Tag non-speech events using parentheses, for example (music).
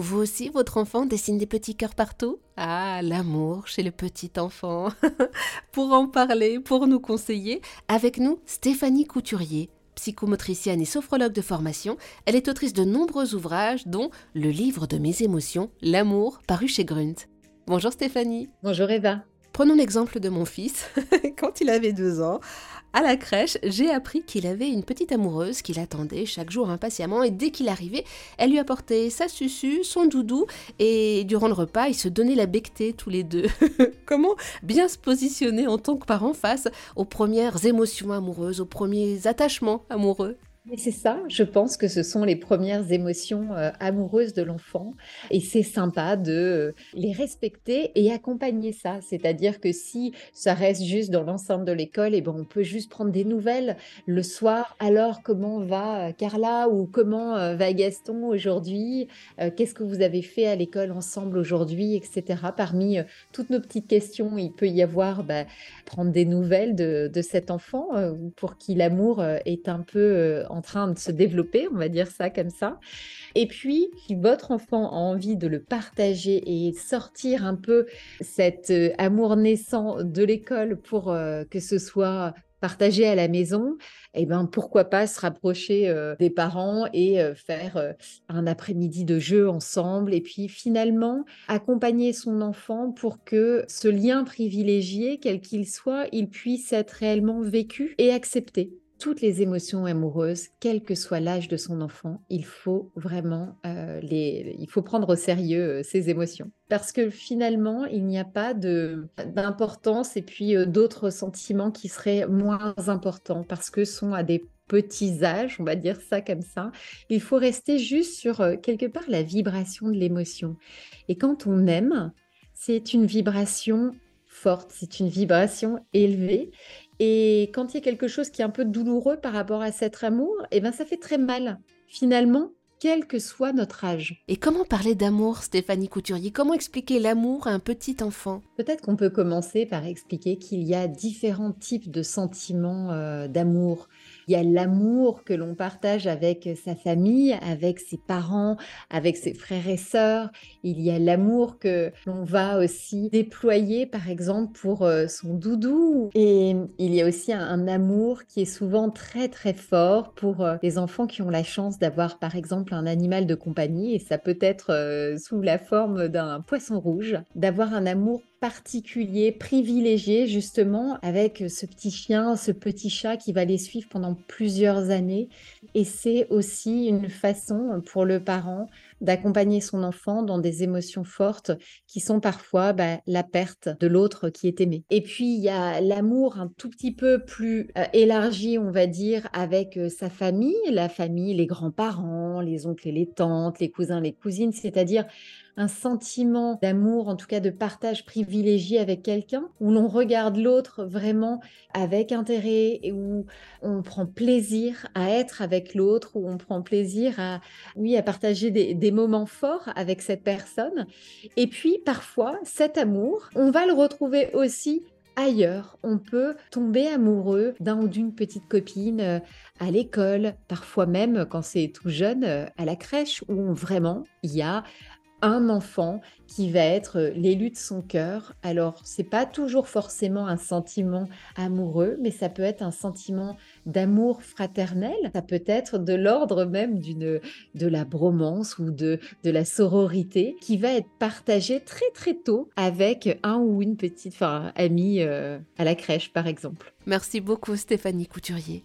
Vous aussi, votre enfant dessine des petits cœurs partout? Ah, l'amour chez le petit enfant. (laughs) pour en parler, pour nous conseiller, avec nous, Stéphanie Couturier, psychomotricienne et sophrologue de formation. Elle est autrice de nombreux ouvrages, dont Le livre de mes émotions, L'amour, paru chez Grunt. Bonjour Stéphanie. Bonjour Eva. Prenons l'exemple de mon fils. (laughs) Quand il avait deux ans, à la crèche, j'ai appris qu'il avait une petite amoureuse qui l'attendait chaque jour impatiemment et dès qu'il arrivait, elle lui apportait sa susu, son doudou et durant le repas, ils se donnaient la bectée tous les deux. (laughs) Comment bien se positionner en tant que parent face aux premières émotions amoureuses, aux premiers attachements amoureux? C'est ça, je pense que ce sont les premières émotions euh, amoureuses de l'enfant et c'est sympa de euh, les respecter et accompagner ça. C'est-à-dire que si ça reste juste dans l'ensemble de l'école, et eh ben on peut juste prendre des nouvelles le soir. Alors comment va euh, Carla ou comment va Gaston aujourd'hui? Qu'est-ce que vous avez fait à l'école ensemble aujourd'hui, etc. Parmi toutes nos petites questions, il peut y avoir bah, prendre des nouvelles de, de cet enfant pour qui l'amour est un peu en train de se développer, on va dire ça comme ça. Et puis, si votre enfant a envie de le partager et sortir un peu cet euh, amour naissant de l'école pour euh, que ce soit partagé à la maison, eh ben pourquoi pas se rapprocher euh, des parents et faire un après-midi de jeu ensemble et puis finalement accompagner son enfant pour que ce lien privilégié, quel qu'il soit, il puisse être réellement vécu et accepté toutes les émotions amoureuses, quel que soit l'âge de son enfant, il faut vraiment euh, les, il faut prendre au sérieux euh, ces émotions. Parce que finalement, il n'y a pas d'importance et puis euh, d'autres sentiments qui seraient moins importants parce que sont à des petits âges, on va dire ça comme ça. Il faut rester juste sur quelque part la vibration de l'émotion. Et quand on aime, c'est une vibration forte, c'est une vibration élevée et quand il y a quelque chose qui est un peu douloureux par rapport à cet amour, eh ben ça fait très mal. Finalement, quel que soit notre âge. Et comment parler d'amour, Stéphanie Couturier? Comment expliquer l'amour à un petit enfant? Peut-être qu'on peut commencer par expliquer qu'il y a différents types de sentiments euh, d'amour. Il y a l'amour que l'on partage avec sa famille, avec ses parents, avec ses frères et sœurs. Il y a l'amour que l'on va aussi déployer, par exemple, pour euh, son doudou. Et il y a aussi un, amour qui est souvent très très fort pour euh, les enfants qui ont la chance d'avoir, par exemple, un animal de compagnie. Et ça peut être euh, sous la forme d'un poisson rouge, d'avoir un amour particulier, privilégié justement avec ce petit chien, ce petit chat qui va les suivre pendant plusieurs années. Et c'est aussi une façon pour le parent d'accompagner son enfant dans des émotions fortes qui sont parfois bah, la perte de l'autre qui est aimé. Et puis il y a l'amour un tout petit peu plus euh, élargi, on va dire, avec euh, sa famille, la famille, les grands-parents, les oncles et les tantes, les cousins, les cousines, c'est-à-dire un sentiment d'amour, en tout cas de partage privilégié avec quelqu'un, où l'on regarde l'autre vraiment avec intérêt et où on prend plaisir à être avec l'autre, où on prend plaisir à, oui, à partager des, moments forts avec cette personne. Et puis parfois, cet amour, on va le retrouver aussi ailleurs. On peut tomber amoureux d'un ou d'une petite copine euh, à l'école, parfois même quand c'est tout jeune euh, à la crèche, où vraiment il y a un enfant qui va être euh, l'élu de son cœur. Alors, c'est pas toujours forcément un sentiment amoureux, mais ça peut être un sentiment d'amour fraternel. Ça peut être de l'ordre même d'une de la bromance ou de de la sororité qui va être partagé très très tôt avec un ou une petite amie euh, à la crèche par exemple. Merci beaucoup Stéphanie Couturier.